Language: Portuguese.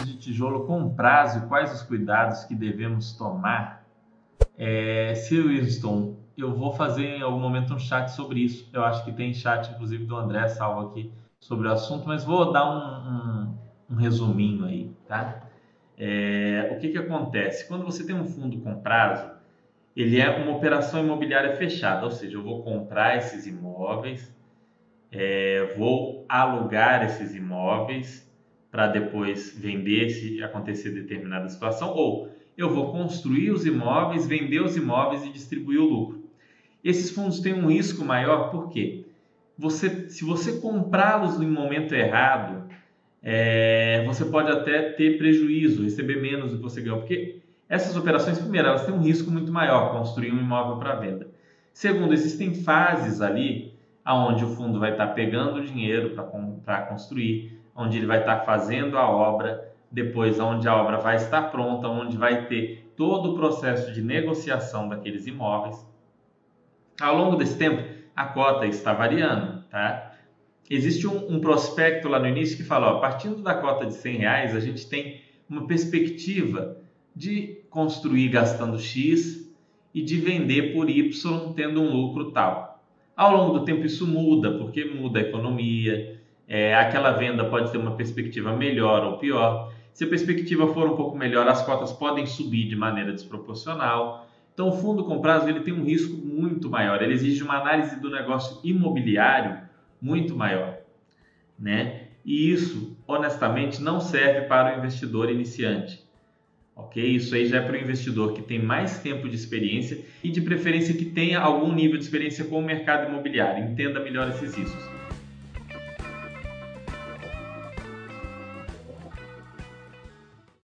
de tijolo com prazo e quais os cuidados que devemos tomar? É, Sir Winston, eu vou fazer em algum momento um chat sobre isso. Eu acho que tem chat, inclusive, do André salvo aqui sobre o assunto, mas vou dar um, um, um resuminho aí, tá? É, o que, que acontece? Quando você tem um fundo com prazo, ele é uma operação imobiliária fechada, ou seja, eu vou comprar esses imóveis, é, vou alugar esses imóveis para depois vender se acontecer determinada situação, ou eu vou construir os imóveis, vender os imóveis e distribuir o lucro. Esses fundos têm um risco maior porque você, se você comprá-los no momento errado, é, você pode até ter prejuízo, receber menos do que você ganhou, porque essas operações, primeiro, elas têm um risco muito maior, construir um imóvel para venda. Segundo, existem fases ali aonde o fundo vai estar pegando o dinheiro para construir, onde ele vai estar fazendo a obra, depois onde a obra vai estar pronta, onde vai ter todo o processo de negociação daqueles imóveis. Ao longo desse tempo, a cota está variando, tá? Existe um, um prospecto lá no início que fala, ó, partindo da cota de 100 reais, a gente tem uma perspectiva de construir gastando X e de vender por Y tendo um lucro tal. Ao longo do tempo isso muda, porque muda a economia, é, aquela venda pode ter uma perspectiva melhor ou pior. Se a perspectiva for um pouco melhor, as cotas podem subir de maneira desproporcional. Então, o fundo com prazo ele tem um risco muito maior, ele exige uma análise do negócio imobiliário muito maior, né? E isso, honestamente, não serve para o investidor iniciante. Ok? Isso aí já é para o investidor que tem mais tempo de experiência e de preferência que tenha algum nível de experiência com o mercado imobiliário. Entenda melhor esses riscos.